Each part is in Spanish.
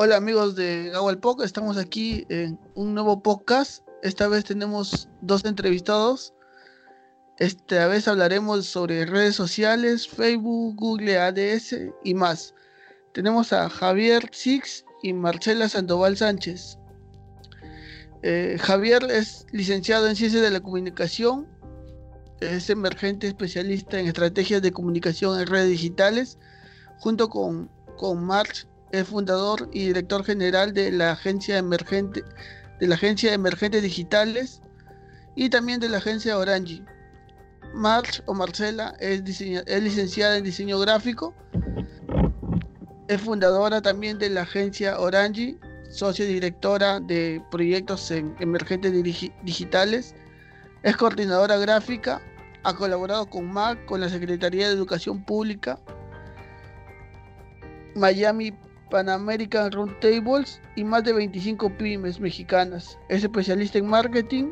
Hola amigos de Gawal estamos aquí en un nuevo podcast. Esta vez tenemos dos entrevistados. Esta vez hablaremos sobre redes sociales, Facebook, Google ADS y más. Tenemos a Javier Six y Marcela Sandoval Sánchez. Eh, Javier es licenciado en Ciencias de la Comunicación, es emergente especialista en estrategias de comunicación en redes digitales, junto con, con es fundador y director general de la agencia emergente de la agencia Emergentes Digitales y también de la agencia Orange. March o Marcela es, licenciada en diseño gráfico, es fundadora también de la agencia Orange, socia directora de proyectos en emergentes digitales, es coordinadora gráfica, ha colaborado con MAC, con la Secretaría de Educación Pública, Miami Pan American Roundtables y más de 25 pymes mexicanas. Es especialista en marketing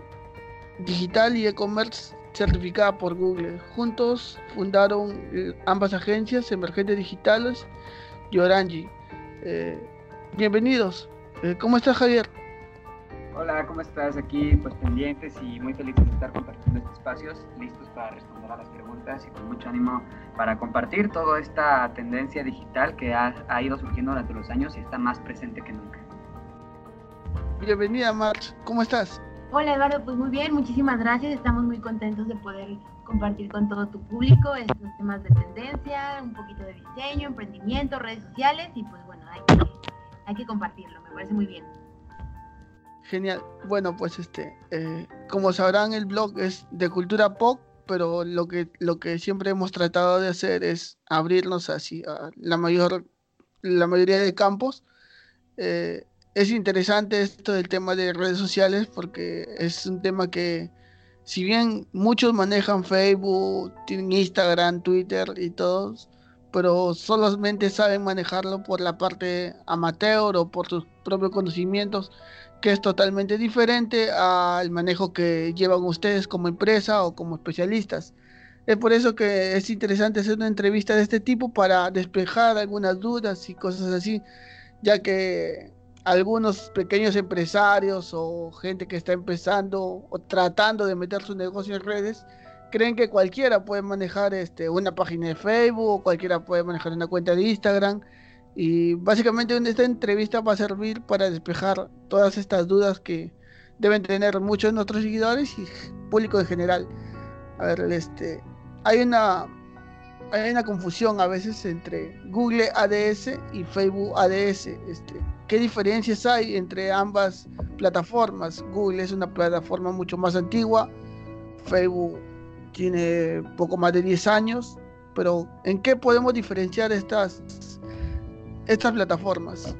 digital y e-commerce certificada por Google. Juntos fundaron eh, ambas agencias, Emergentes Digitales y Orange. Eh, bienvenidos. Eh, ¿Cómo estás, Javier? Hola, ¿cómo estás? Aquí, pues pendientes y muy felices de estar compartiendo estos espacios, listos para responder a las preguntas y con mucho ánimo para compartir toda esta tendencia digital que ha, ha ido surgiendo durante los años y está más presente que nunca. Bienvenida, March. ¿Cómo estás? Hola, Eduardo. Pues muy bien, muchísimas gracias. Estamos muy contentos de poder compartir con todo tu público estos temas de tendencia, un poquito de diseño, emprendimiento, redes sociales y pues bueno, hay que, hay que compartirlo. Me parece muy bien. Genial. Bueno, pues este, eh, como sabrán, el blog es de cultura pop, pero lo que, lo que siempre hemos tratado de hacer es abrirnos así a la mayor, la mayoría de campos. Eh, es interesante esto del tema de redes sociales porque es un tema que, si bien muchos manejan Facebook, tienen Instagram, Twitter y todos, pero solamente saben manejarlo por la parte amateur o por sus propios conocimientos que es totalmente diferente al manejo que llevan ustedes como empresa o como especialistas. Es por eso que es interesante hacer una entrevista de este tipo para despejar algunas dudas y cosas así, ya que algunos pequeños empresarios o gente que está empezando o tratando de meter su negocio en redes creen que cualquiera puede manejar este, una página de Facebook o cualquiera puede manejar una cuenta de Instagram y básicamente esta entrevista va a servir para despejar todas estas dudas que deben tener muchos de nuestros seguidores y público en general. A ver, este, hay una hay una confusión a veces entre Google ADS y Facebook ADS. Este, ¿Qué diferencias hay entre ambas plataformas? Google es una plataforma mucho más antigua, Facebook tiene poco más de 10 años, pero ¿en qué podemos diferenciar estas estas plataformas?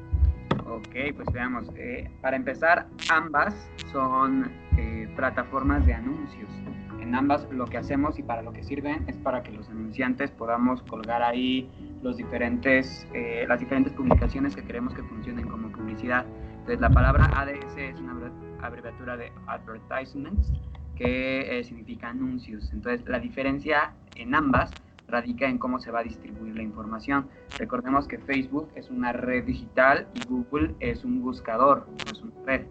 Ok, pues veamos. Eh, para empezar, ambas son eh, plataformas de anuncios. En ambas lo que hacemos y para lo que sirven es para que los anunciantes podamos colgar ahí los diferentes, eh, las diferentes publicaciones que queremos que funcionen como publicidad. Entonces la palabra ADS es una abreviatura de Advertisements que significa anuncios. Entonces la diferencia en ambas radica en cómo se va a distribuir la información. Recordemos que Facebook es una red digital y Google es un buscador, no es una red.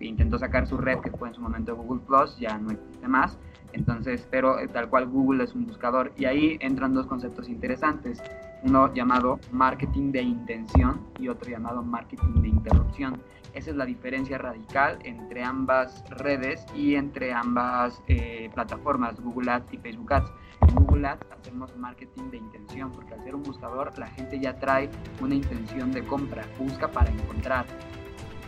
Intentó sacar su red que fue en su momento Google Plus, ya no existe más. Entonces, pero eh, tal cual Google es un buscador. Y ahí entran dos conceptos interesantes. Uno llamado marketing de intención y otro llamado marketing de interrupción. Esa es la diferencia radical entre ambas redes y entre ambas eh, plataformas, Google Ads y Facebook Ads. Google Ads hacemos marketing de intención, porque al ser un buscador la gente ya trae una intención de compra, busca para encontrar.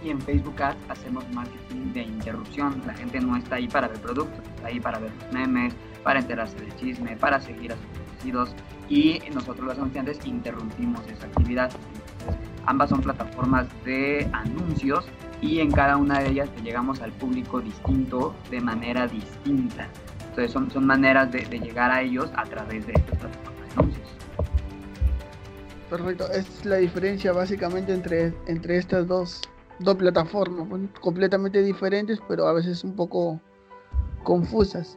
Y en Facebook Ads hacemos marketing de interrupción, la gente no está ahí para ver productos, está ahí para ver los memes, para enterarse del chisme, para seguir a sus conocidos y nosotros los anunciantes interrumpimos esa actividad. Ambas son plataformas de anuncios y en cada una de ellas llegamos al público distinto de manera distinta. Entonces son, son maneras de, llegar a ellos a través de estas plataformas de anuncios. Perfecto, es la diferencia básicamente entre, entre estas dos, dos plataformas, completamente diferentes, pero a veces un poco confusas.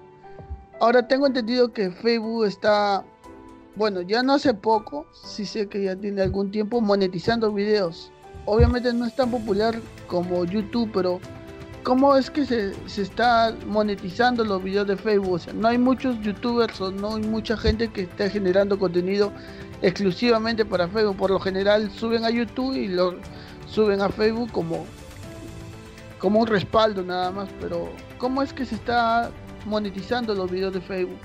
Ahora tengo entendido que Facebook está bueno, ya no hace poco, sí sé que ya tiene algún tiempo monetizando videos. obviamente no es tan popular como YouTube, pero ¿cómo es que se, se, está monetizando los videos de Facebook? O sea, no hay muchos youtubers o no hay mucha gente que esté generando contenido exclusivamente para Facebook. Por lo general suben a YouTube y lo suben a Facebook como, como un respaldo nada más. Pero ¿cómo es que se está monetizando los videos de Facebook?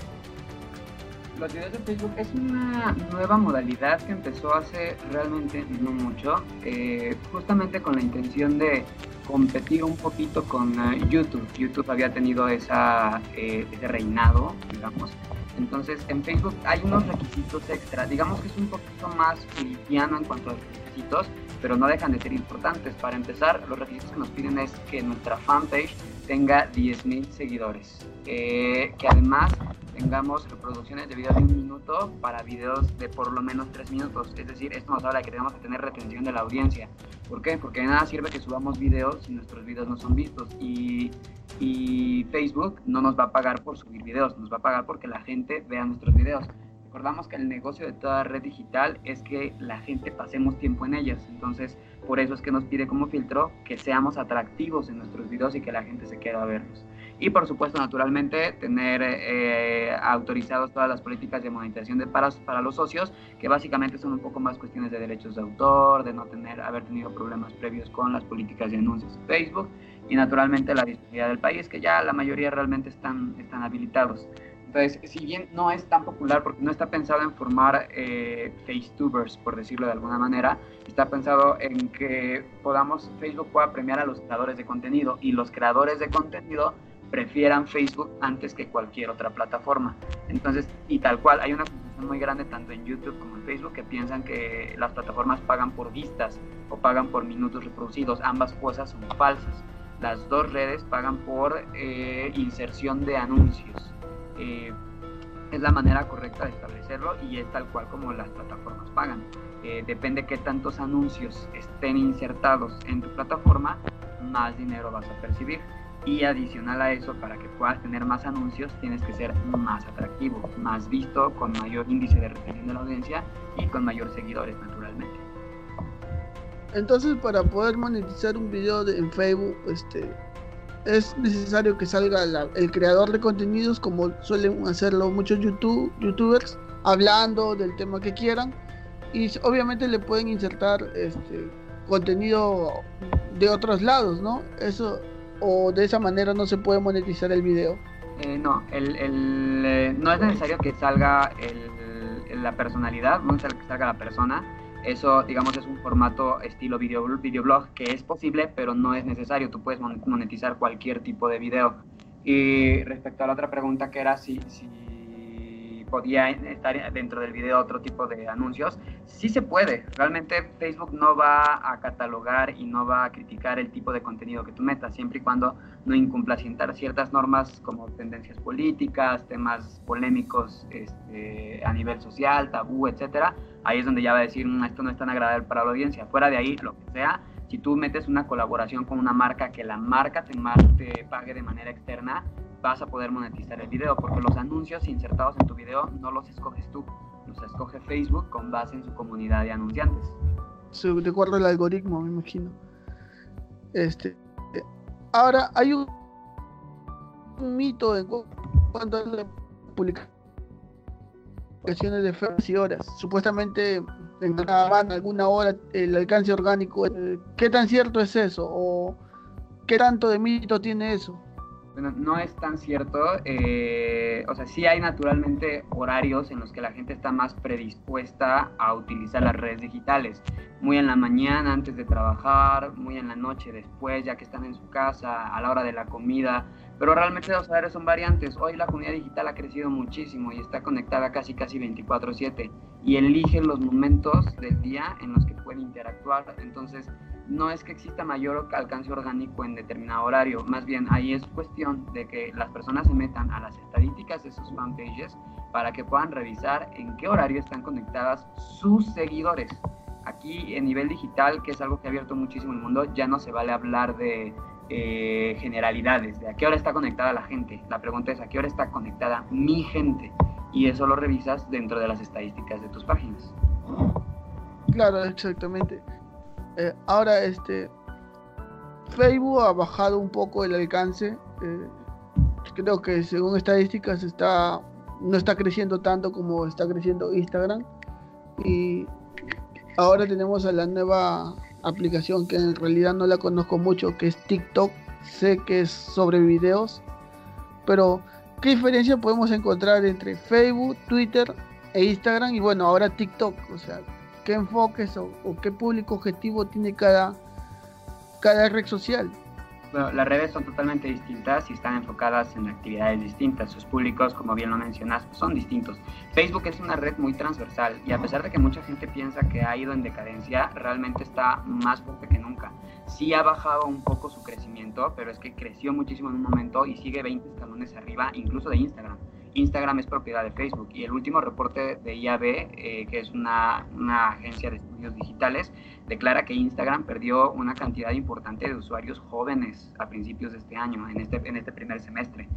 Los videos de Facebook es una nueva modalidad que empezó hace realmente no mucho, eh, justamente con la intención de competir un poquito con eh, YouTube. YouTube había tenido esa, eh, ese reinado, digamos. Entonces, en Facebook hay unos requisitos extra. Digamos que es un poquito más cristiano en cuanto a requisitos, pero no dejan de ser importantes. Para empezar, los requisitos que nos piden es que nuestra fanpage tenga 10.000 seguidores. que además tengamos reproducciones de videos de un minuto para videos de por lo menos tres minutos. Es decir, esto nos habla de que tenemos que tener retención de la audiencia. ¿Por qué? Porque de nada sirve que subamos videos si nuestros videos no son vistos. Y, y Facebook no nos va a pagar por subir videos, nos va a pagar porque la gente vea nuestros videos. Recordamos que el negocio de toda red digital es que la gente pasemos tiempo en ellas. Entonces, por eso es que nos pide como filtro que seamos atractivos en nuestros videos y que la gente se quiera verlos. Y por supuesto, naturalmente, tener eh, autorizados todas las políticas de monetización de para, para los socios, que básicamente son un poco más cuestiones de derechos de autor, de no tener, haber tenido problemas previos con las políticas de anuncios de Facebook y naturalmente la disponibilidad del país, que ya la mayoría realmente están, están habilitados. Entonces, si bien no es tan popular porque no está pensado en formar eh, Facetubers, por decirlo de alguna manera, está pensado en que podamos, Facebook pueda premiar a los creadores de contenido y los creadores de contenido prefieran Facebook antes que cualquier otra plataforma. Entonces, y tal cual, hay una confusión muy grande tanto en YouTube como en Facebook que piensan que las plataformas pagan por vistas o pagan por minutos reproducidos. Ambas cosas son falsas. Las dos redes pagan por eh, inserción de anuncios. Eh, es la manera correcta de establecerlo y es tal cual como las plataformas pagan. Eh, depende qué tantos anuncios estén insertados en tu plataforma, más dinero vas a percibir. Y adicional a eso, para que puedas tener más anuncios, tienes que ser más atractivo, más visto, con mayor índice de retención de la audiencia y con mayor seguidores, naturalmente. Entonces, para poder monetizar un video en Facebook, este, es necesario que salga el creador de contenidos, como suelen hacerlo muchos YouTube, youtubers, hablando del tema que quieran. Y obviamente le pueden insertar este, contenido de otros lados, ¿no? Eso o de esa manera no se puede monetizar el video? Eh, no, el, el, eh, no es necesario que salga el, la personalidad, no es necesario que salga la persona. Eso, digamos, es un formato estilo video, videoblog que es posible, pero no es necesario. Tú puedes monetizar cualquier tipo de video. Y respecto a la otra pregunta que era si, si podía estar dentro del video otro tipo de anuncios. Sí se puede. Realmente Facebook no va a catalogar y no va a criticar el tipo de contenido que tú metas, siempre y cuando no incumpla ciertas normas como tendencias políticas, temas polémicos este, a nivel social, tabú, etcétera. Ahí es donde ya va a decir, mm, esto no es tan agradable para la audiencia. Fuera de ahí, lo que sea, si tú metes una colaboración con una marca que la marca te, te pague de manera externa, vas a poder monetizar el video, porque los anuncios insertados en tu video no los escoges tú, los escoge Facebook con base en su comunidad de anunciantes. de acuerdo al algoritmo, me imagino. Este, ahora hay un, mito en cuanto a la publicaciones de feas y horas. Supuestamente en alguna hora el alcance orgánico. Eh, ¿Qué tan cierto es eso? ¿O qué tanto de mito tiene eso? Bueno, no es tan cierto. Eh, o sea, sí hay naturalmente horarios en los que la gente está más predispuesta a utilizar las redes digitales. Muy en la mañana antes de trabajar, muy en la noche después, ya que están en su casa, a la hora de la comida. Pero realmente los horarios son variantes. Hoy la comunidad digital ha crecido muchísimo y está conectada casi casi 24/7 y elige los momentos del día en los que puede interactuar. Entonces, no es que exista mayor alcance orgánico en determinado horario, más bien ahí es cuestión de que las personas se metan a las estadísticas de sus fanpages para que puedan revisar en qué horario están conectadas sus seguidores. Aquí en nivel digital, que es algo que ha abierto muchísimo el mundo, ya no se vale hablar de eh, generalidades, de a qué hora está conectada la gente. La pregunta es a qué hora está conectada mi gente. Y eso lo revisas dentro de las estadísticas de tus páginas. Claro, exactamente. Eh, ahora, este, Facebook ha bajado un poco el alcance. Eh, creo que según estadísticas está no está creciendo tanto como está creciendo Instagram. Y ahora tenemos a la nueva aplicación que en realidad no la conozco mucho, que es TikTok. Sé que es sobre videos, pero ¿qué diferencia podemos encontrar entre Facebook, Twitter e Instagram? Y bueno, ahora TikTok. O sea, ¿qué enfoques o, o qué público objetivo tiene cada, cada red social? Bueno, las redes son totalmente distintas y están enfocadas en actividades distintas. Sus públicos, como bien lo mencionas, son distintos. Facebook es una red muy transversal y a pesar de que mucha gente piensa que ha ido en decadencia, realmente está más fuerte que nunca. Sí ha bajado un poco su crecimiento, pero es que creció muchísimo en un momento y sigue 20 escalones arriba, incluso de Instagram. Instagram es propiedad de Facebook y el último reporte de IAB, eh, que es una, una, agencia de estudios digitales, declara que Instagram perdió una cantidad importante de usuarios jóvenes a principios de este año, en este, en este primer semestre.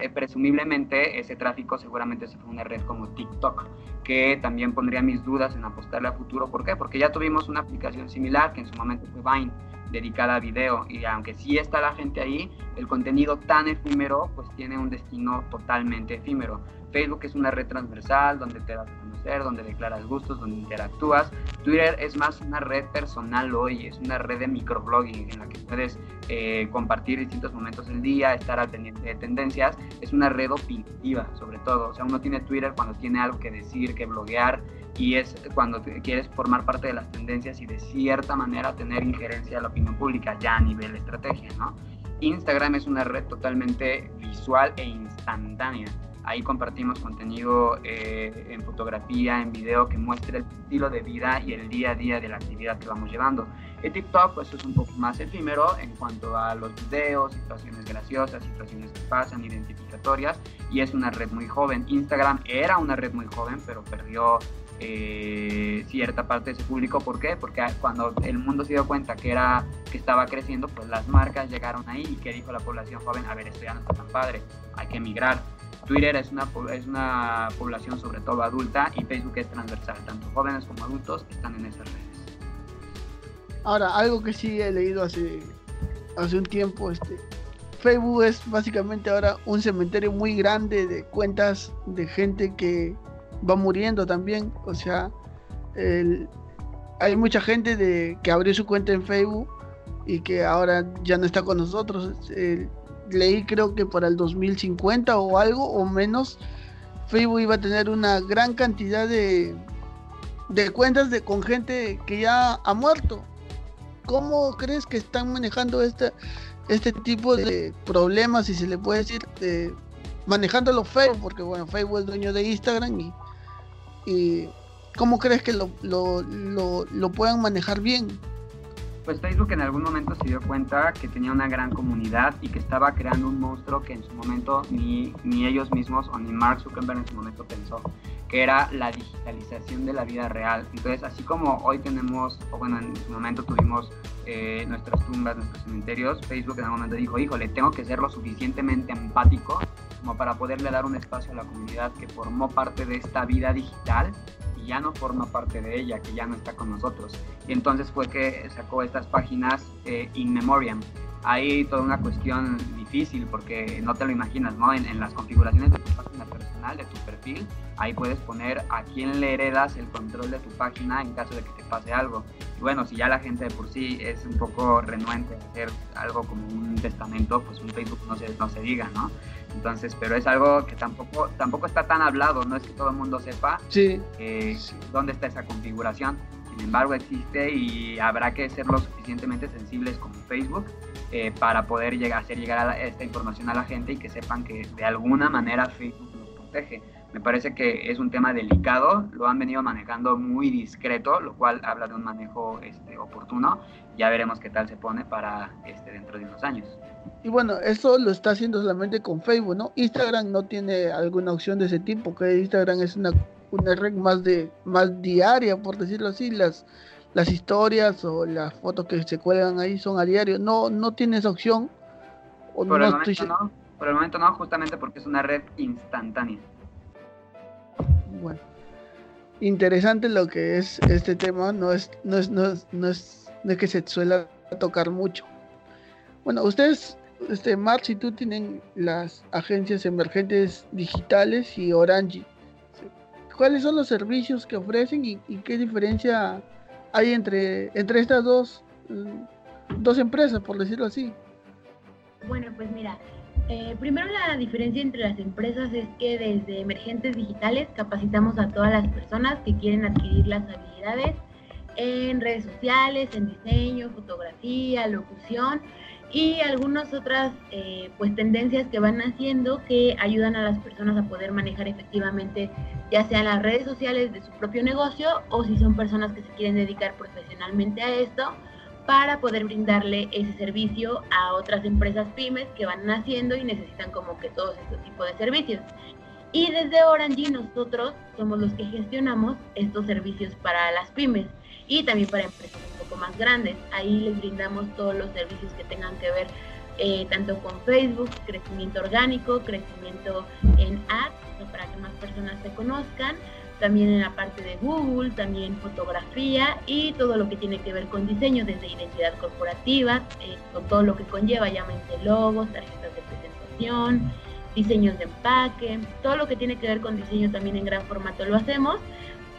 Eh, presumiblemente ese tráfico seguramente se fue una red como TikTok, que también pondría mis dudas en apostarle a futuro. ¿Por qué? Porque ya tuvimos una aplicación similar que en su momento fue Vine dedicada a video y aunque sí está la gente ahí, el contenido tan efímero pues tiene un destino totalmente efímero. Facebook es una red transversal donde te das a conocer, donde declaras gustos, donde interactúas. Twitter es más una red personal hoy, es una red de microblogging en la que puedes eh, compartir distintos momentos del día, estar al pendiente de tendencias. Es una red opinativa sobre todo, o sea, uno tiene Twitter cuando tiene algo que decir, que bloguear y es cuando quieres formar parte de las tendencias y de cierta manera tener injerencia en la opinión pública ya a nivel estrategia, ¿no? Instagram es una red totalmente visual e instantánea. Ahí compartimos contenido eh, en fotografía, en video que muestre el estilo de vida y el día a día de la actividad que vamos llevando. TikTok pues es un poco más efímero en cuanto a los videos, situaciones graciosas, situaciones que pasan, identificatorias y es una red muy joven. Instagram era una red muy joven pero perdió eh, cierta parte de ese público. ¿Por qué? Porque cuando el mundo se dio cuenta que, era, que estaba creciendo, pues las marcas llegaron ahí y que dijo la población joven, a ver, esto ya no está tan padre, hay que emigrar. Twitter es una, es una población sobre todo adulta y Facebook es transversal, tanto jóvenes como adultos están en esas redes. Ahora, algo que sí he leído hace, hace un tiempo, este, Facebook es básicamente ahora un cementerio muy grande de cuentas de gente que va muriendo también. O sea, hay mucha gente de, que abrió su cuenta en Facebook y que ahora ya no está con nosotros. Leí creo que para el 2050 o algo o menos, Facebook iba a tener una gran cantidad de, de cuentas de, con gente que ya ha muerto. ¿Cómo crees que están manejando este, este tipo de problemas, si se le puede decir, de, manejándolo Facebook? Porque bueno, Facebook es dueño de Instagram y y ¿cómo crees que lo, lo, lo, puedan manejar bien? Pues Facebook en algún momento se dio cuenta que tenía una gran comunidad y que estaba creando un monstruo que en su momento ni, ni ellos mismos o ni Mark Zuckerberg en su momento pensó, que era la digitalización de la vida real. Entonces, así como hoy tenemos, o bueno, en su momento tuvimos eh, nuestras tumbas, nuestros cementerios, Facebook en algún momento dijo, híjole, tengo que ser lo suficientemente empático como para poderle dar un espacio a la comunidad que formó parte de esta vida digital ya no forma parte de ella, que ya no está con nosotros. Y entonces fue que sacó estas páginas eh, in memoriam. Hay toda una cuestión difícil porque no te lo imaginas, ¿no? En, en las configuraciones de tu página personal, de tu perfil, ahí puedes poner a quién le heredas el control de tu página en caso de que te pase algo. Y bueno, si ya la gente de por sí es un poco renuente a hacer algo como un testamento, pues un Facebook no se, no se diga, ¿no? Entonces, pero es algo que tampoco, tampoco está tan hablado, no es que todo el mundo sepa sí. dónde está esa configuración. Sin embargo, existe y habrá que ser lo suficientemente sensibles como Facebook eh, para poder llegar, hacer llegar a esta información a la gente y que sepan que de alguna manera Facebook nos protege. Me parece que es un tema delicado, lo han venido manejando muy discreto, lo cual habla de un manejo este, oportuno. Ya veremos qué tal se pone para este, dentro de unos años. Y bueno, eso lo está haciendo solamente con Facebook, ¿no? Instagram no tiene alguna opción de ese tipo, que Instagram es una, una red más de más diaria, por decirlo así, las las historias o las fotos que se cuelgan ahí son a diario, no no tiene esa opción. por, el momento no, por el momento no, justamente porque es una red instantánea. Bueno, interesante lo que es este tema, no es no es no es, no es no es que se suele tocar mucho. Bueno, ustedes, este, Marx y tú tienen las agencias emergentes digitales y Orange. ¿Cuáles son los servicios que ofrecen y, qué diferencia hay entre, entre estas dos, mm, dos empresas, por decirlo así? Bueno, pues mira, eh, primero la diferencia entre las empresas es que desde emergentes digitales capacitamos a todas las personas que quieren adquirir las habilidades en redes sociales, en diseño, fotografía, locución y algunas otras eh, pues tendencias que van haciendo que ayudan a las personas a poder manejar efectivamente ya sean las redes sociales de su propio negocio o si son personas que se quieren dedicar profesionalmente a esto para poder brindarle ese servicio a otras empresas pymes que van naciendo y necesitan como que todos estos tipos de servicios. Y desde Orange nosotros somos los que gestionamos estos servicios para las pymes y también para empresas un poco más grandes. Ahí les brindamos todos los servicios que tengan que ver eh, tanto con Facebook, crecimiento orgánico, crecimiento en ads, para que más personas se conozcan, también en la parte de Google, también fotografía y todo lo que tiene que ver con diseño, desde identidad corporativa, eh, con todo lo que conlleva, llámense logos, tarjetas de presentación, diseños de empaque, todo lo que tiene que ver con diseño también en gran formato lo hacemos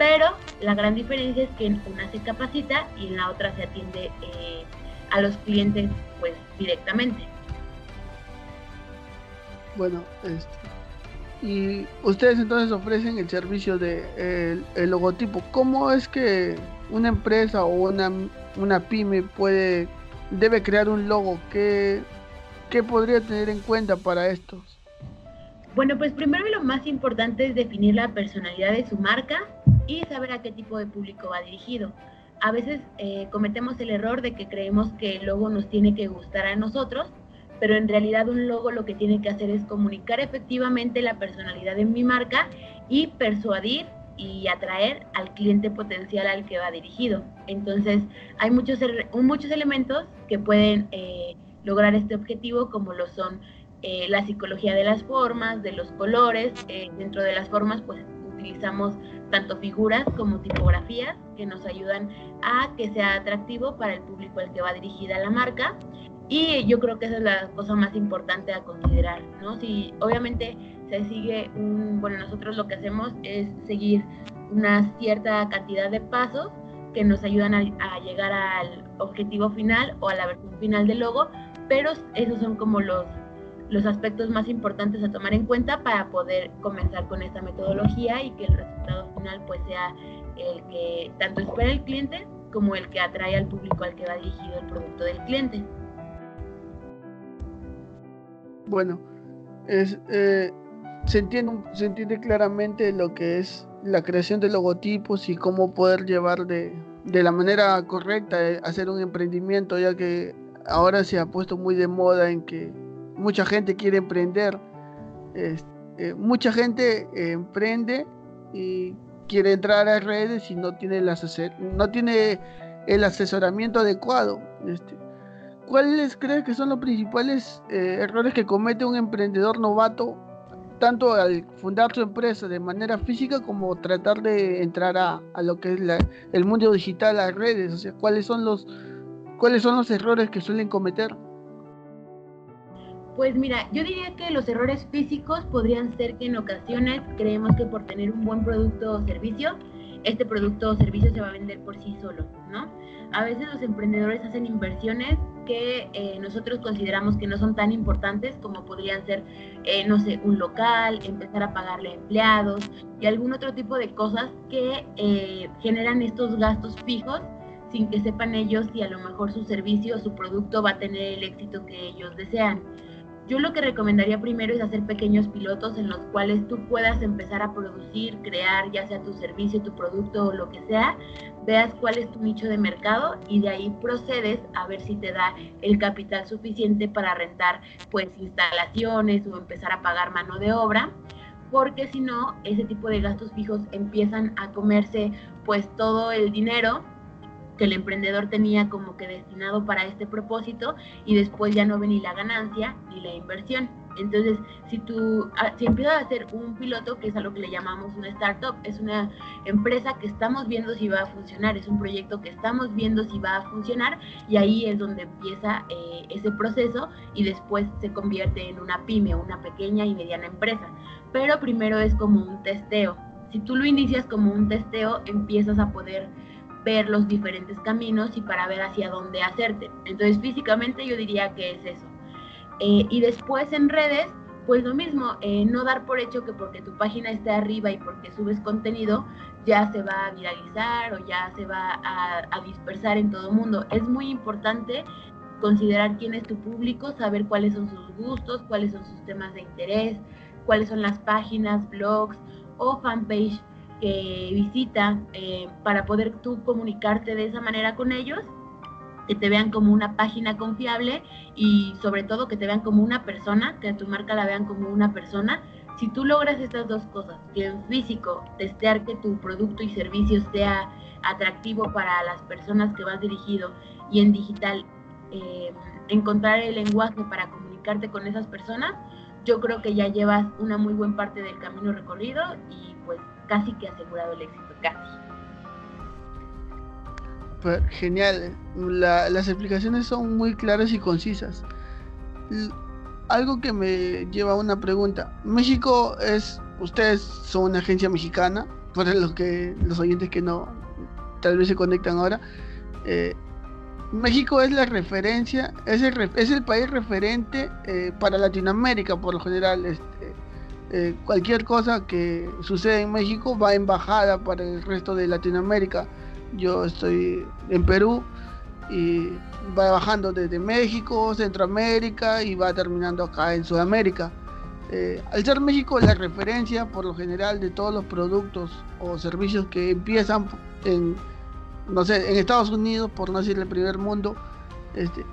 pero la gran diferencia es que en una se capacita y en la otra se atiende eh, a los clientes pues directamente. Bueno, este, y ustedes entonces ofrecen el servicio de el, logotipo. ¿Cómo es que una empresa o una, una pyme puede debe crear un logo? ¿Qué, ¿Qué podría tener en cuenta para esto? Bueno, pues primero lo más importante es definir la personalidad de su marca y saber a qué tipo de público va dirigido. A veces eh, cometemos el error de que creemos que el logo nos tiene que gustar a nosotros, pero en realidad un logo lo que tiene que hacer es comunicar efectivamente la personalidad de mi marca y persuadir y atraer al cliente potencial al que va dirigido. Entonces, hay muchos, muchos elementos que pueden eh, lograr este objetivo, como lo son eh, la psicología de las formas, de los colores. dentro de las formas, pues utilizamos tanto figuras como tipografías que nos ayudan a que sea atractivo para el público al que va dirigida la marca. Y yo creo que esa es la cosa más importante a considerar, ¿no? Si obviamente se sigue un, bueno, nosotros lo que hacemos es seguir una cierta cantidad de pasos que nos ayudan a, a llegar al objetivo final o a la versión final del logo, pero esos son como los los aspectos más importantes a tomar en cuenta para poder comenzar con esta metodología y que el resultado final pues sea el que tanto espera el cliente como el que atrae al público al que va dirigido el producto del cliente. Bueno, es, eh, se, entiende, se entiende claramente lo que es la creación de logotipos y cómo poder llevar de, de la manera correcta eh, hacer un emprendimiento, ya que ahora se ha puesto muy de moda en que mucha gente quiere emprender, eh, mucha gente eh, emprende y quiere entrar a redes y no tiene el, no tiene el asesoramiento adecuado. Este, ¿Cuáles crees que son los principales eh, errores que comete un emprendedor novato, tanto al fundar su empresa de manera física como tratar de entrar a, lo que es el mundo digital, las redes? O sea, ¿cuáles son los, cuáles son los errores que suelen cometer? Pues mira, yo diría que los errores físicos podrían ser que en ocasiones creemos que por tener un buen producto o servicio, este producto o servicio se va a vender por sí solo, ¿no? A veces los emprendedores hacen inversiones que eh, nosotros consideramos que no son tan importantes como podrían ser, eh, no sé, un local, empezar a pagarle empleados y algún otro tipo de cosas que eh, generan estos gastos fijos sin que sepan ellos si a lo mejor su servicio o su producto va a tener el éxito que ellos desean. Yo lo que recomendaría primero es hacer pequeños pilotos en los cuales tú puedas empezar a producir, crear, ya sea tu servicio, tu producto o lo que sea, veas cuál es tu nicho de mercado y de ahí procedes a ver si te da el capital suficiente para rentar pues instalaciones o empezar a pagar mano de obra porque si no, ese tipo de gastos fijos empiezan a comerse pues todo el dinero que el emprendedor tenía como que destinado para este propósito y después ya no ve ni la ganancia ni la inversión. Entonces, si tú, ah, si empiezas a hacer un piloto, que es a lo que le llamamos una startup, es una empresa que estamos viendo si va a funcionar, es un proyecto que estamos viendo si va a funcionar y ahí es donde empieza eh, ese proceso y después se convierte en una pyme, una pequeña y mediana empresa. Pero primero es como un testeo. Si tú lo inicias como un testeo, empiezas a poder ver los diferentes caminos y para ver hacia dónde hacerte. Entonces físicamente yo diría que es eso. Eh, y después en redes, pues lo mismo, eh, no dar por hecho que porque tu página esté arriba y porque subes contenido, ya se va a viralizar o ya se va a, a dispersar en todo el mundo. Es muy importante considerar quién es tu público, saber cuáles son sus gustos, cuáles son sus temas de interés, cuáles son las páginas, blogs o fanpage que visita eh, para poder tú comunicarte de esa manera con ellos, que te vean como una página confiable y sobre todo que te vean como una persona, que a tu marca la vean como una persona. Si tú logras estas dos cosas, que en físico testear que tu producto y servicio sea atractivo para las personas que vas dirigido y en digital eh, encontrar el lenguaje para comunicarte con esas personas, yo creo que ya llevas una muy buena parte del camino recorrido casi que asegurado el éxito, casi. Genial, las explicaciones son muy claras y concisas. algo que me lleva a una pregunta. México es, ustedes son una agencia mexicana, para los que los oyentes que no tal vez se conectan ahora. Eh, México es la referencia, es el, es el país referente eh, para Latinoamérica por lo general. Este, eh, cualquier cosa que sucede en México va embajada para el resto de Latinoamérica. Yo estoy en Perú y va bajando desde México, Centroamérica y va terminando acá en Sudamérica. Eh, al ser México la referencia por lo general de todos los productos o servicios que empiezan en no sé, en Estados Unidos, por no decir el primer mundo, este,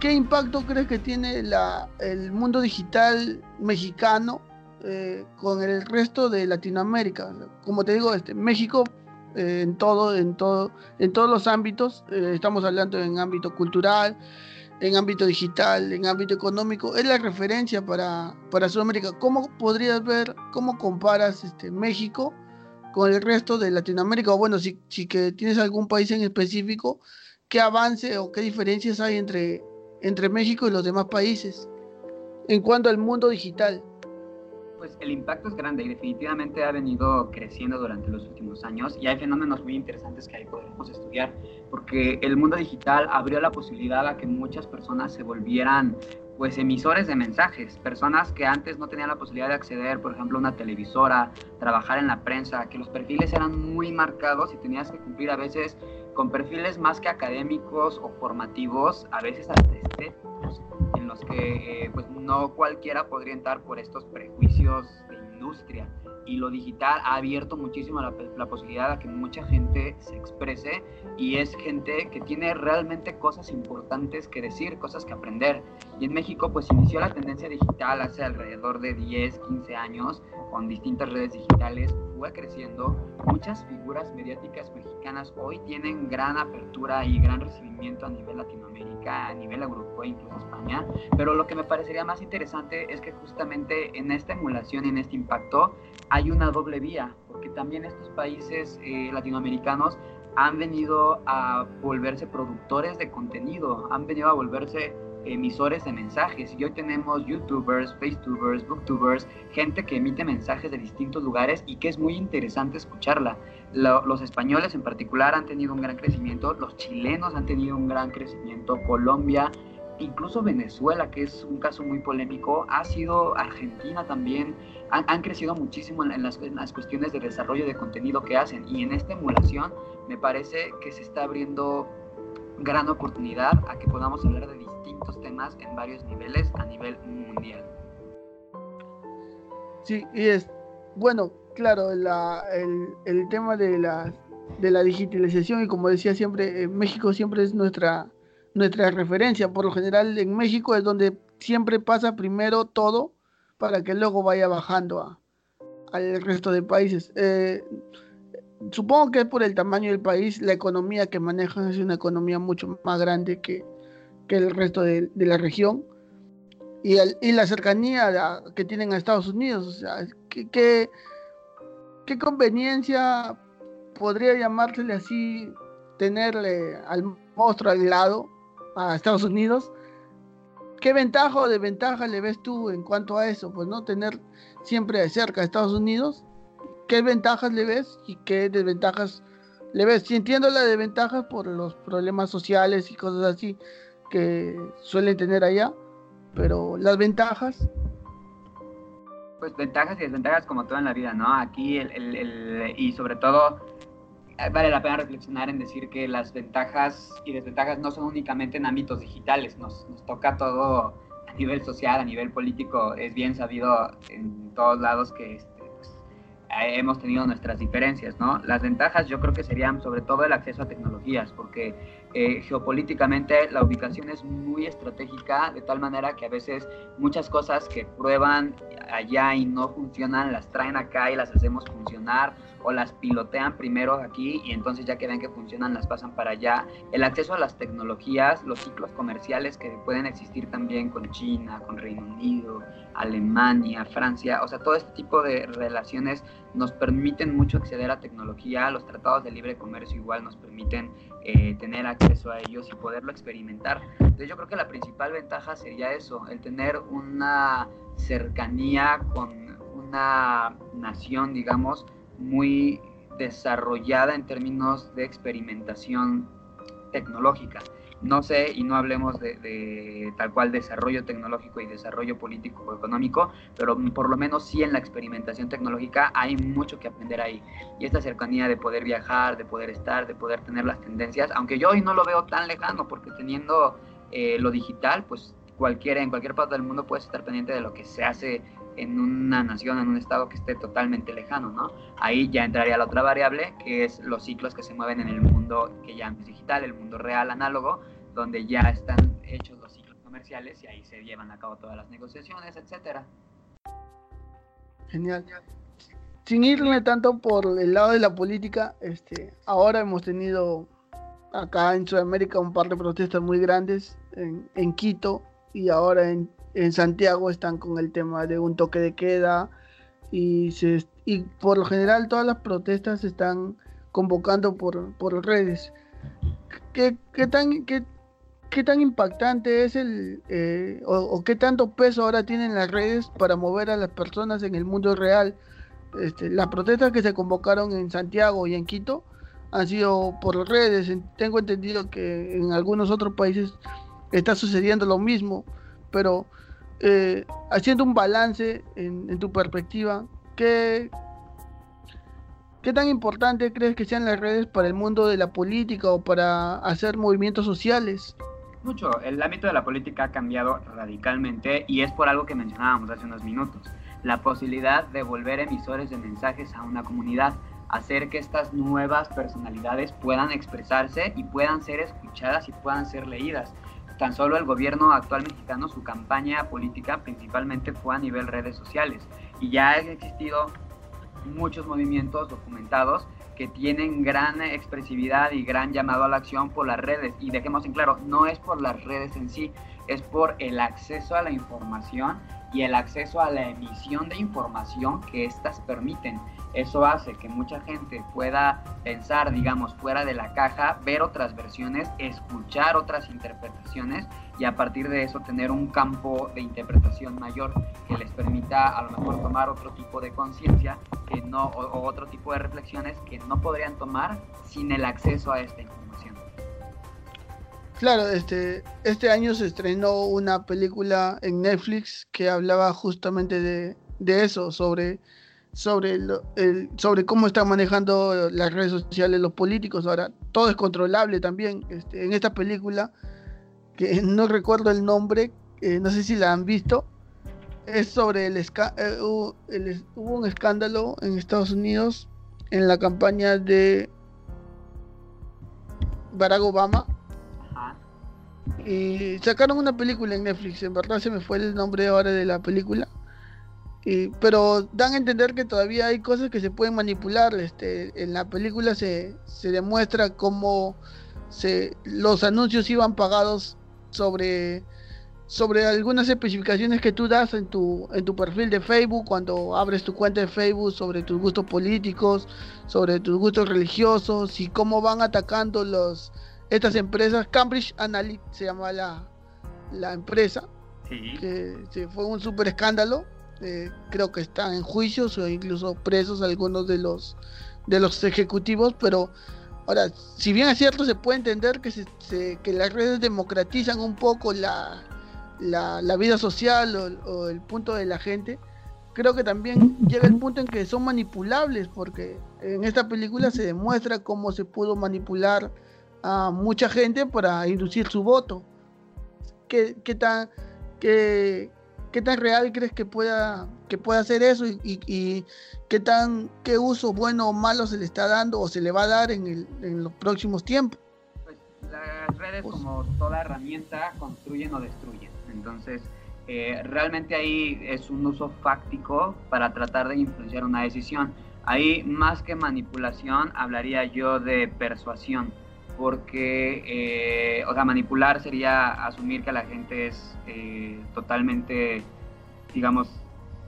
¿qué impacto crees que tiene la, el mundo digital mexicano eh, con el resto de Latinoamérica? Como te digo, este, México eh, en todo, en todo, en todos los ámbitos, eh, estamos hablando en ámbito cultural, en ámbito digital, en ámbito económico, es la referencia para, para Sudamérica. ¿Cómo podrías ver, cómo comparas este, México? con el resto de Latinoamérica, o bueno, si, si que tienes algún país en específico, qué avance o qué diferencias hay entre, entre México y los demás países en cuanto al mundo digital. Pues el impacto es grande y definitivamente ha venido creciendo durante los últimos años y hay fenómenos muy interesantes que ahí podemos estudiar porque el mundo digital abrió la posibilidad a que muchas personas se volvieran pues emisores de mensajes, personas que antes no tenían la posibilidad de acceder, por ejemplo, a una televisora, trabajar en la prensa, que los perfiles eran muy marcados y tenías que cumplir a veces con perfiles más que académicos o formativos, a veces hasta estéticos, en los que eh, pues no cualquiera podría entrar por estos prejuicios de industria y lo digital ha abierto muchísimo la, la, posibilidad a que mucha gente se exprese y es gente que tiene realmente cosas importantes que decir, cosas que aprender. Y en México pues inició la tendencia digital hace alrededor de 10, 15 años con distintas redes digitales, fue creciendo. Muchas figuras mediáticas mexicanas hoy tienen gran apertura y gran recibimiento a nivel Latinoamérica, a nivel europeo, incluso España. Pero lo que me parecería más interesante es que justamente en esta emulación en este impacto hay una doble vía, porque también estos países eh, latinoamericanos han venido a volverse productores de contenido, han venido a volverse emisores de mensajes. Y hoy tenemos youtubers, facetubers, booktubers, gente que emite mensajes de distintos lugares y que es muy interesante escucharla. los españoles en particular han tenido un gran crecimiento, los chilenos han tenido un gran crecimiento, Colombia, incluso Venezuela, que es un caso muy polémico, ha sido Argentina también, han, crecido muchísimo en las, en las, cuestiones de desarrollo de contenido que hacen y en esta emulación me parece que se está abriendo gran oportunidad a que podamos hablar de distintos temas en varios niveles a nivel mundial. Sí, y es, bueno, claro, la, el, el, tema de la, de la digitalización y como decía siempre, México siempre es nuestra, nuestra referencia. Por lo general en México es donde siempre pasa primero todo para que luego vaya bajando a, al resto de países. Eh, supongo que por el tamaño del país, la economía que manejan es una economía mucho más grande que, que el resto de, de, la región. y, el, y la cercanía que tienen a Estados Unidos. O sea, ¿qué, qué, conveniencia podría llamársele así tenerle al monstruo al lado a Estados Unidos? ¿Qué ventaja o desventaja le ves tú en cuanto a eso? Pues no tener siempre cerca a Estados Unidos. ¿Qué ventajas le ves y qué desventajas le ves? Si entiendo las desventajas por los problemas sociales y cosas así que suelen tener allá, pero las ventajas. Pues ventajas y desventajas como todo en la vida, ¿no? Aquí el, el, y sobre todo eh, vale la pena reflexionar en decir que las ventajas y desventajas no son únicamente en ámbitos digitales, nos, nos toca todo a nivel social, a nivel político, es bien sabido en todos lados que hemos tenido nuestras diferencias, ¿no? Las ventajas yo creo que serían sobre todo el acceso a tecnologías, porque eh, geopolíticamente la ubicación es muy estratégica, de tal manera que a veces muchas cosas que prueban allá y no funcionan, las traen acá y las hacemos funcionar o las pilotean primero aquí y entonces ya que ven que funcionan las pasan para allá. El acceso a las tecnologías, los ciclos comerciales que pueden existir también con China, con Reino Unido, Alemania, Francia, o sea, todo este tipo de relaciones nos permiten mucho acceder a tecnología, los tratados de libre comercio igual nos permiten eh, tener acceso a ellos y poderlo experimentar. Entonces yo creo que la principal ventaja sería eso, el tener una cercanía con una nación, digamos, muy desarrollada en términos de experimentación tecnológica no sé y no hablemos de, tal cual desarrollo tecnológico y desarrollo político o económico, pero por lo menos sí en la experimentación tecnológica hay mucho que aprender ahí. Y esta cercanía de poder viajar, de poder estar, de poder tener las tendencias, aunque yo hoy no lo veo tan lejano, porque teniendo eh, lo digital, pues cualquiera, en cualquier parte del mundo puedes estar pendiente de lo que se hace en una nación, en un estado que esté totalmente lejano, ¿no? Ahí ya entraría la otra variable, que es los ciclos que se mueven en el mundo que ya es digital, el mundo real, análogo, donde ya están hechos los ciclos comerciales y ahí se llevan a cabo todas las negociaciones, etcétera. Genial. Sin irme tanto por el lado de la política, este, ahora hemos tenido acá en Sudamérica un par de protestas muy grandes en, Quito y ahora en, en, Santiago están con el tema de un toque de queda y, se, y por lo general todas las protestas se están convocando por, por redes. ¿Qué, qué, tan, qué, qué tan impactante es el, eh, o, qué tanto peso ahora tienen las redes para mover a las personas en el mundo real. Este, las protestas que se convocaron en Santiago y en Quito han sido por redes. Tengo entendido que en algunos otros países está sucediendo lo mismo, pero eh, haciendo un balance en, en tu perspectiva, ¿qué, ¿Qué tan importante crees que sean las redes para el mundo de la política o para hacer movimientos sociales? Mucho. El ámbito de la política ha cambiado radicalmente y es por algo que mencionábamos hace unos minutos. La posibilidad de volver emisores de mensajes a una comunidad, hacer que estas nuevas personalidades puedan expresarse y puedan ser escuchadas y puedan ser leídas. Tan solo el gobierno actual mexicano, su campaña política principalmente fue a nivel redes sociales y ya han existido muchos movimientos documentados que tienen gran expresividad y gran llamado a la acción por las redes. Y dejemos en claro, no es por las redes en sí, es por el acceso a la información y el acceso a la emisión de información que éstas permiten. Eso hace que mucha gente pueda pensar, digamos, fuera de la caja, ver otras versiones, escuchar otras interpretaciones y a partir de eso tener un campo de interpretación mayor que les permita a lo mejor tomar otro tipo de conciencia que no o, otro tipo de reflexiones que no podrían tomar sin el acceso a esta información. Claro, este, este año se estrenó una película en Netflix que hablaba justamente de, de eso, sobre sobre, el, sobre cómo están manejando las redes sociales los políticos. Ahora, todo es controlable también. Este, en esta película, que no recuerdo el nombre, eh, no sé si la han visto, es sobre el, eh, hubo un escándalo en Estados Unidos en la campaña de Barack Obama. Y sacaron una película en Netflix, en verdad se me fue el nombre ahora de la película pero dan a entender que todavía hay cosas que se pueden manipular. Este, en la película se, se demuestra cómo se, los anuncios iban pagados sobre sobre algunas especificaciones que tú das en tu, en tu perfil de Facebook, cuando abres tu cuenta de Facebook, sobre tus gustos políticos, sobre tus gustos religiosos y cómo van atacando los, estas empresas. Cambridge Analytica se llama la, la empresa, que fue un súper escándalo. Eh, creo que están en juicios o incluso presos algunos de los, de los ejecutivos, pero ahora, si bien es cierto, se puede entender que, se, que las redes democratizan un poco la, la, vida social o, el punto de la gente, creo que también llega el punto en que son manipulables, porque en esta película se demuestra cómo se pudo manipular a mucha gente para inducir su voto. ¿Qué, qué tan, qué, qué tan real crees que pueda, que pueda hacer eso y, qué tan qué uso bueno o malo se le está dando o se le va a dar en, el, en los próximos tiempos? Pues las redes, pues como toda herramienta, construyen o destruyen. Entonces, eh, realmente ahí es un uso fáctico para tratar de influenciar una decisión. Ahí, más que manipulación, hablaría yo de persuasión, porque, eh, o sea, manipular sería asumir que la gente es eh, totalmente, digamos,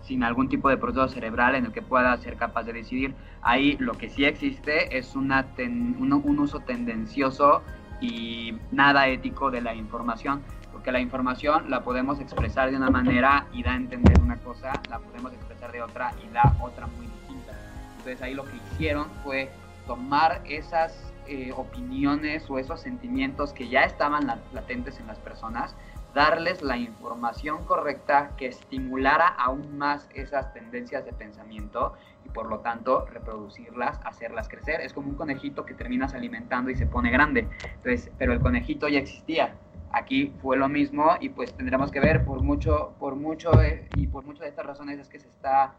sin algún tipo de proceso cerebral en el que pueda ser capaz de decidir. Ahí lo que sí existe es una un uso tendencioso y nada ético de la información que la información la podemos expresar de una manera y da a entender una cosa, la podemos expresar de otra y da otra muy distinta. Entonces ahí lo que hicieron fue tomar esas eh, opiniones o esos sentimientos que ya estaban latentes en las personas, darles la información correcta que estimulara aún más esas tendencias de pensamiento y por lo tanto reproducirlas, hacerlas crecer. Es como un conejito que terminas alimentando y se pone grande. Entonces, pero el conejito ya existía. Aquí fue lo mismo y pues tendremos que ver por mucho, por mucho y por muchas de estas razones es que se está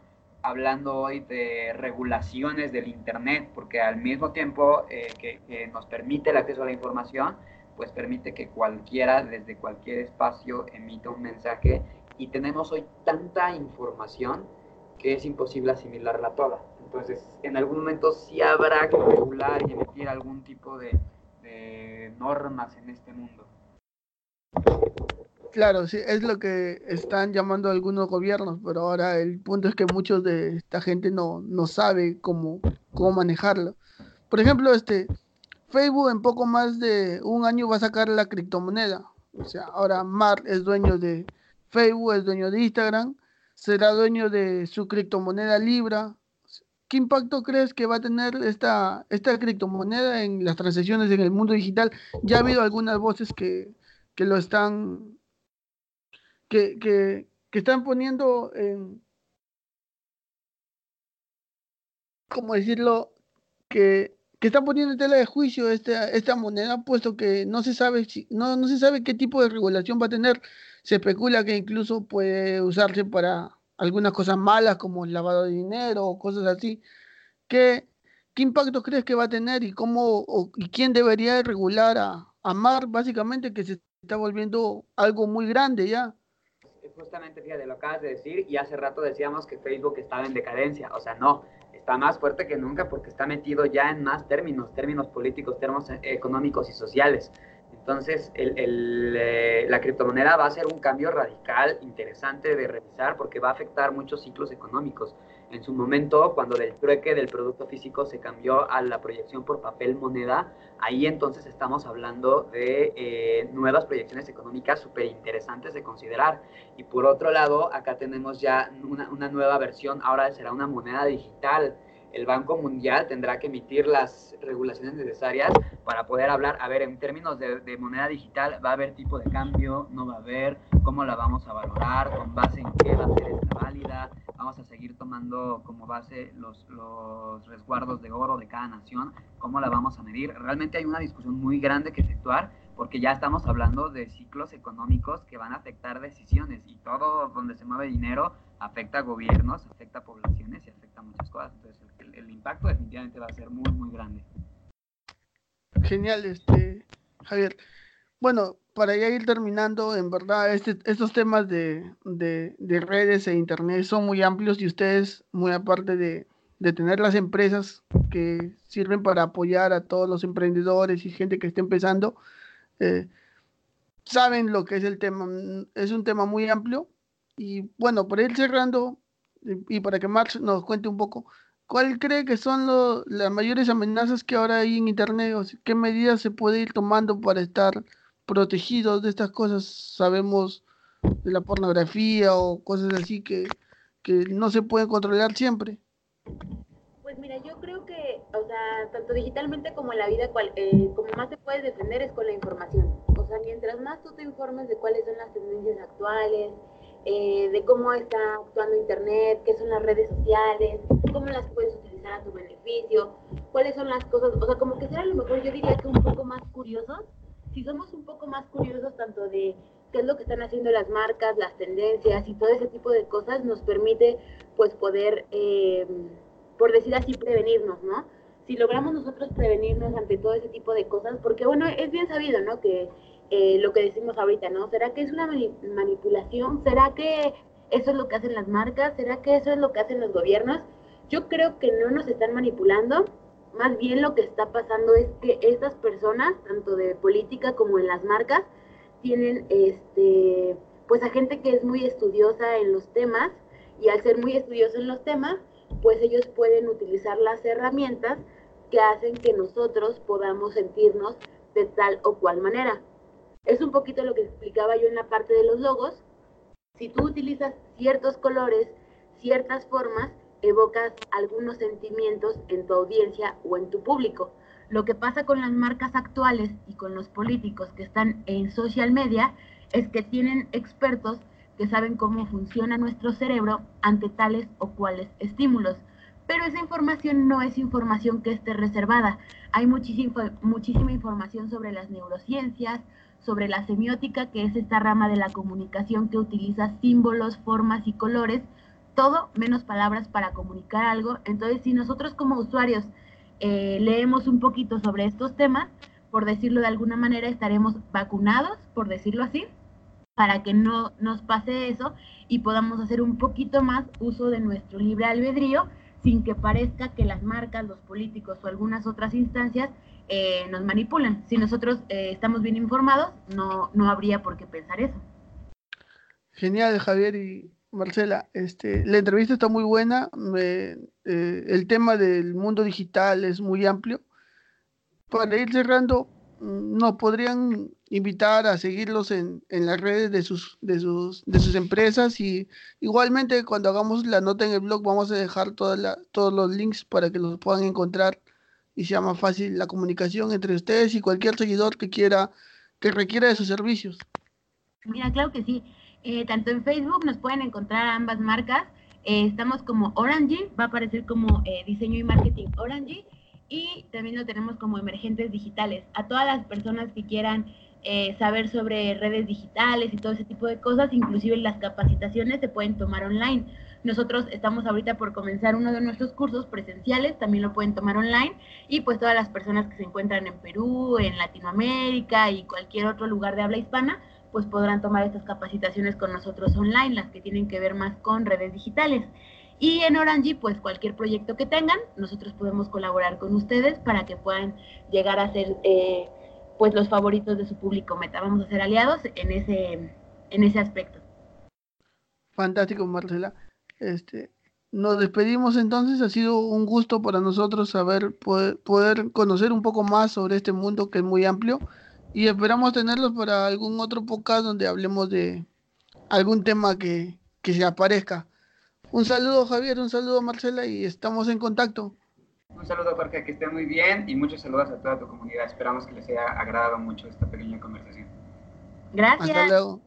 hablando hoy de regulaciones del Internet, porque al mismo tiempo eh, que, nos permite el acceso a la información, pues permite que cualquiera desde cualquier espacio emita un mensaje y tenemos hoy tanta información que es imposible asimilarla toda. Entonces, en algún momento sí habrá que regular y emitir algún tipo de normas en este mundo. Claro, sí, es lo que están llamando algunos gobiernos, pero ahora el punto es que muchos de esta gente no, no sabe cómo, cómo manejarlo. Por ejemplo, este Facebook en poco más de un año va a sacar la criptomoneda. O sea, ahora Mark es dueño de Facebook, es dueño de Instagram, será dueño de su criptomoneda Libra. ¿Qué impacto crees que va a tener esta, esta criptomoneda en las transacciones en el mundo digital? Ya ha habido algunas voces que, que lo están, que, que, están poniendo en, ¿cómo decirlo? Que, que están poniendo en tela de juicio esta, esta moneda, puesto que no se sabe si, no, no se sabe qué tipo de regulación va a tener. Se especula que incluso puede usarse para algunas cosas malas como el lavado de dinero o cosas así. ¿Qué, qué impacto crees que va a tener y cómo y quién debería regular a, a Mar, básicamente, que se está volviendo algo muy grande ya. Justamente, fíjate, lo acabas de decir y hace rato decíamos que Facebook estaba en decadencia, o sea, no, está más fuerte que nunca porque está metido ya en más términos, términos políticos, términos económicos y sociales. Entonces, el, eh, la criptomoneda va a ser un cambio radical, interesante de revisar, porque va a afectar muchos ciclos económicos. En su momento, cuando del trueque del producto físico se cambió a la proyección por papel moneda, ahí entonces estamos hablando de eh, nuevas proyecciones económicas súper interesantes de considerar. Y por otro lado, acá tenemos ya una, nueva versión, ahora será una moneda digital el Banco Mundial tendrá que emitir las regulaciones necesarias para poder hablar, a ver, en términos de, moneda digital, ¿va a haber tipo de cambio? ¿No va a haber? ¿Cómo la vamos a valorar? ¿Con base en qué va a ser esta válida? ¿Vamos a seguir tomando como base los, los resguardos de oro de cada nación? ¿Cómo la vamos a medir? Realmente hay una discusión muy grande que efectuar porque ya estamos hablando de ciclos económicos que van a afectar decisiones y todo donde se mueve dinero afecta a gobiernos, afecta a poblaciones y afecta a muchas cosas. Entonces el, impacto definitivamente va a ser muy, muy grande. Genial, este, Javier. Bueno, para ya ir terminando, en verdad, este, estos temas de, de, redes e internet son muy amplios y ustedes, muy aparte de, de tener las empresas que sirven para apoyar a todos los emprendedores y gente que esté empezando, eh, saben lo que es el tema. Es un tema muy amplio. Y bueno, por ir cerrando, y para que Marx nos cuente un poco, ¿cuál cree que son las mayores amenazas que ahora hay en Internet? ¿Qué medidas se puede ir tomando para estar protegidos de estas cosas? Sabemos de la pornografía o cosas así que, que no se pueden controlar siempre. Pues mira, yo creo que, o sea, tanto digitalmente como en la vida, cual, eh, como más te puedes defender es con la información. O sea, mientras más tú te informes de cuáles son las tendencias actuales, eh, de cómo está actuando Internet, qué son las redes sociales, cómo las puedes utilizar a tu beneficio, cuáles son las cosas, o sea, como que sea a lo mejor yo diría que un poco más curiosos, si somos un poco más curiosos tanto de qué es lo que están haciendo las marcas, las tendencias y todo ese tipo de cosas, nos permite pues poder, eh, por decir así, prevenirnos, ¿no? Si logramos nosotros prevenirnos ante todo ese tipo de cosas, porque bueno, es bien sabido, ¿no? Que eh, lo que decimos ahorita, ¿no? ¿Será que es una manipulación? ¿Será que eso es lo que hacen las marcas? ¿Será que eso es lo que hacen los gobiernos? Yo creo que no nos están manipulando, más bien lo que está pasando es que estas personas, tanto de política como en las marcas, tienen este pues a gente que es muy estudiosa en los temas y al ser muy estudiosa en los temas, pues ellos pueden utilizar las herramientas que hacen que nosotros podamos sentirnos de tal o cual manera. Es un poquito lo que explicaba yo en la parte de los logos. Si tú utilizas ciertos colores, ciertas formas, evocas algunos sentimientos en tu audiencia o en tu público. Lo que pasa con las marcas actuales y con los políticos que están en social media es que tienen expertos que saben cómo funciona nuestro cerebro ante tales o cuales estímulos. Pero esa información no es información que esté reservada. Hay muchísima, muchísima información sobre las neurociencias, sobre la semiótica, que es esta rama de la comunicación que utiliza símbolos, formas y colores, todo menos palabras para comunicar algo. Entonces, si nosotros como usuarios eh, leemos un poquito sobre estos temas, por decirlo de alguna manera, estaremos vacunados, por decirlo así, para que no nos pase eso y podamos hacer un poquito más uso de nuestro libre albedrío sin que parezca que las marcas, los políticos o algunas otras instancias eh, nos manipulan. Si nosotros eh, estamos bien informados, no, no habría por qué pensar eso. Genial, Javier y Marcela. Este, la entrevista está muy buena. Eh, el tema del mundo digital es muy amplio. Para ir cerrando, mm, nos podrían invitar a seguirlos en, en, las redes de sus, de, sus, de sus empresas y igualmente cuando hagamos la nota en el blog vamos a dejar toda todos los links para que los puedan encontrar y sea más fácil la comunicación entre ustedes y cualquier seguidor que quiera, que requiera de sus servicios. Mira, claro que sí. Eh, tanto en Facebook nos pueden encontrar ambas marcas. Eh, estamos como Orange, va a aparecer como eh, diseño y marketing Orange. Y también lo tenemos como emergentes digitales. A todas las personas que quieran saber sobre redes digitales y todo ese tipo de cosas, inclusive las capacitaciones se pueden tomar online nosotros estamos ahorita por comenzar uno de nuestros cursos presenciales, también lo pueden tomar online y pues todas las personas que se encuentran en Perú, en Latinoamérica y cualquier otro lugar de habla hispana, pues podrán tomar estas capacitaciones con nosotros online, las que tienen que ver más con redes digitales. Y en Orange, pues cualquier proyecto que tengan, nosotros podemos colaborar con ustedes para que puedan llegar a ser eh, pues los favoritos de su público meta. Vamos a ser aliados en ese, en ese aspecto. Fantástico, Marcela. Este, nos despedimos entonces, ha sido un gusto para nosotros saber, poder, conocer un poco más sobre este mundo que es muy amplio y esperamos tenerlos para algún otro podcast donde hablemos de algún tema que, que se aparezca. Un saludo Javier, un saludo Marcela y estamos en contacto. Un saludo Jorge, que esté muy bien y muchos saludos a toda tu comunidad. Esperamos que les haya agradado mucho esta pequeña conversación. Gracias. Hasta luego.